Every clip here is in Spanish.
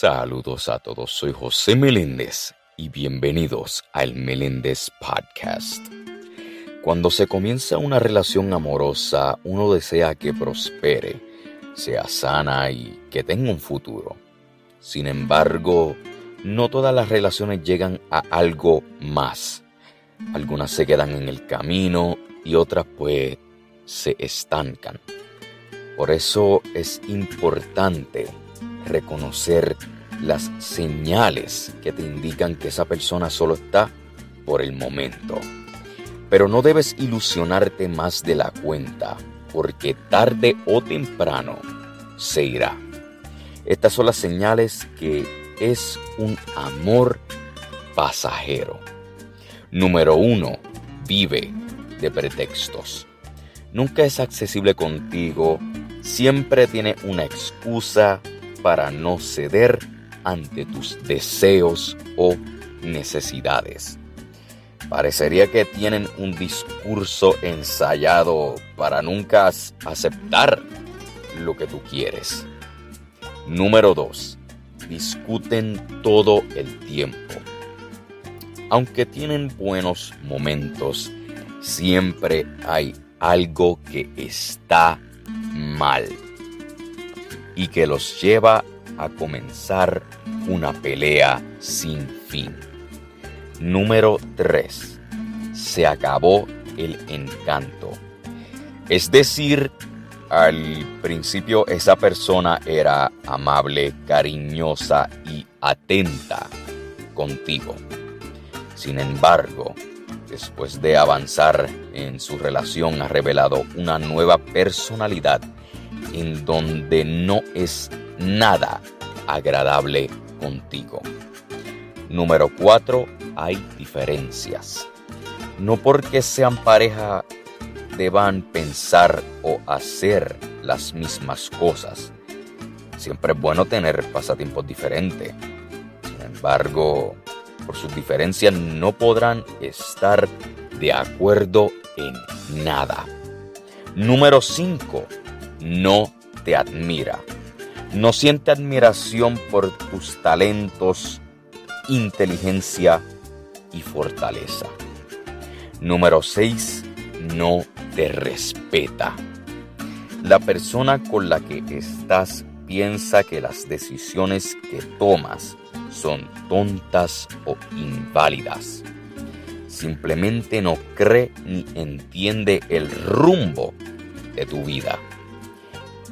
Saludos a todos, soy José Meléndez y bienvenidos al Meléndez Podcast. Cuando se comienza una relación amorosa, uno desea que prospere, sea sana y que tenga un futuro. Sin embargo, no todas las relaciones llegan a algo más. Algunas se quedan en el camino y otras pues se estancan. Por eso es importante reconocer las señales que te indican que esa persona solo está por el momento. Pero no debes ilusionarte más de la cuenta, porque tarde o temprano se irá. Estas son las señales que es un amor pasajero. Número uno, vive de pretextos. Nunca es accesible contigo, siempre tiene una excusa para no ceder ante tus deseos o necesidades. Parecería que tienen un discurso ensayado para nunca aceptar lo que tú quieres. Número 2. Discuten todo el tiempo. Aunque tienen buenos momentos, siempre hay algo que está mal y que los lleva a comenzar una pelea sin fin. Número 3. Se acabó el encanto. Es decir, al principio esa persona era amable, cariñosa y atenta contigo. Sin embargo, después de avanzar en su relación ha revelado una nueva personalidad en donde no es nada agradable contigo. Número 4. Hay diferencias. No porque sean pareja deban pensar o hacer las mismas cosas. Siempre es bueno tener pasatiempos diferentes. Sin embargo, por sus diferencias no podrán estar de acuerdo en nada. Número 5 no te admira. No siente admiración por tus talentos, inteligencia y fortaleza. Número 6. No te respeta. La persona con la que estás piensa que las decisiones que tomas son tontas o inválidas. Simplemente no cree ni entiende el rumbo de tu vida.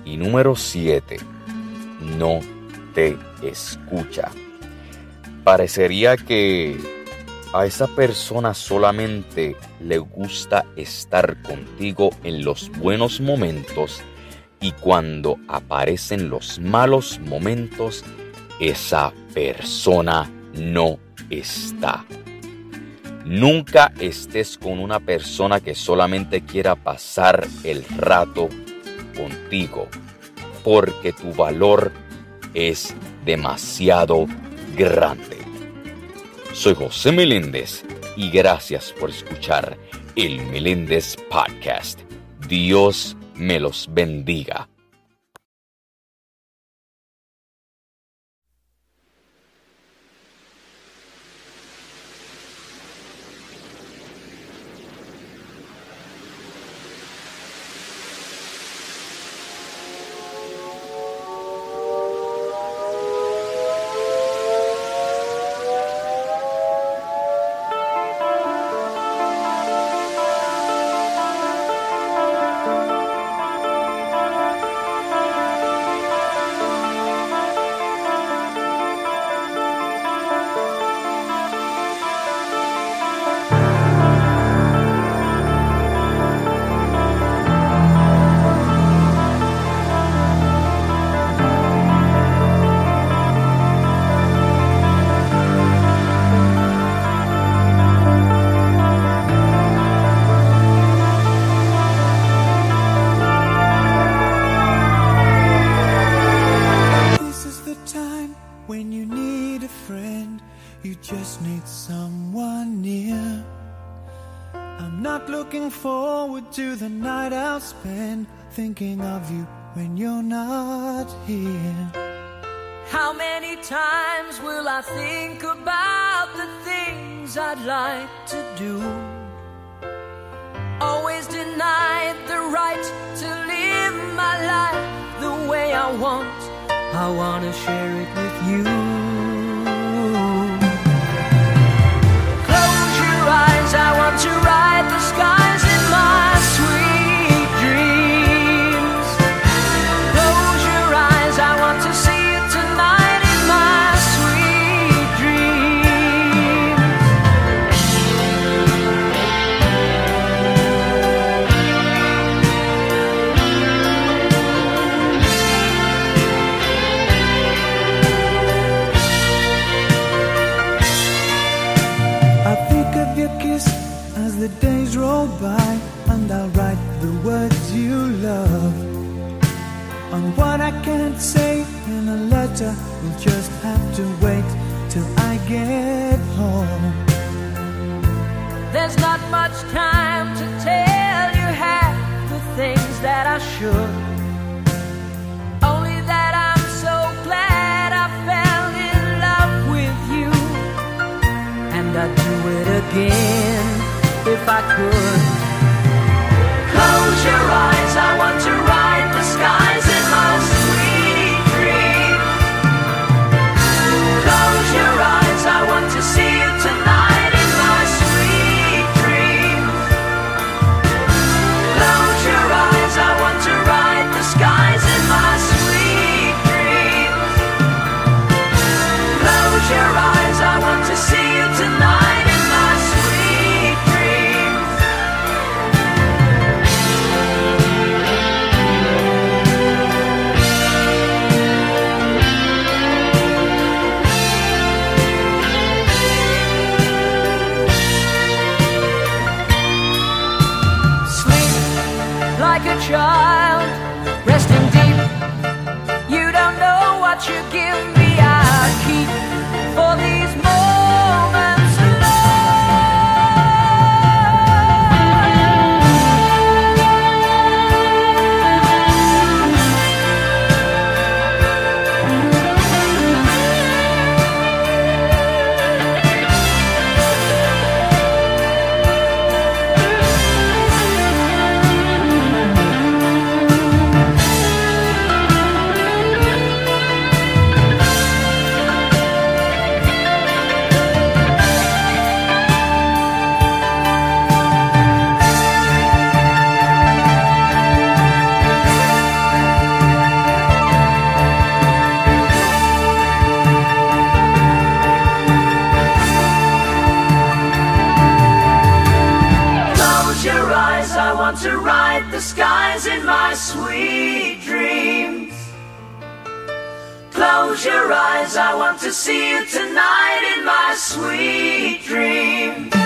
Y número 7. No te escucha. Parecería que a esa persona solamente le gusta estar contigo en los buenos momentos y cuando aparecen los malos momentos, esa persona no está. Nunca estés con una persona que solamente quiera pasar el rato contigo, porque tu valor es demasiado grande. Soy José Meléndez y gracias por escuchar el Meléndez Podcast. Dios me los bendiga. To the night I'll spend thinking of you when you're not here. How many times will I think about the things I'd like to do? Always denied the right to live my life the way I want. I wanna share it with you. Love. On what I can't say in a letter, we'll just have to wait till I get home. There's not much time to tell you half the things that I should. Only that I'm so glad I fell in love with you. And I'd do it again if I could. To ride the skies in my sweet dreams. Close your eyes, I want to see you tonight in my sweet dreams.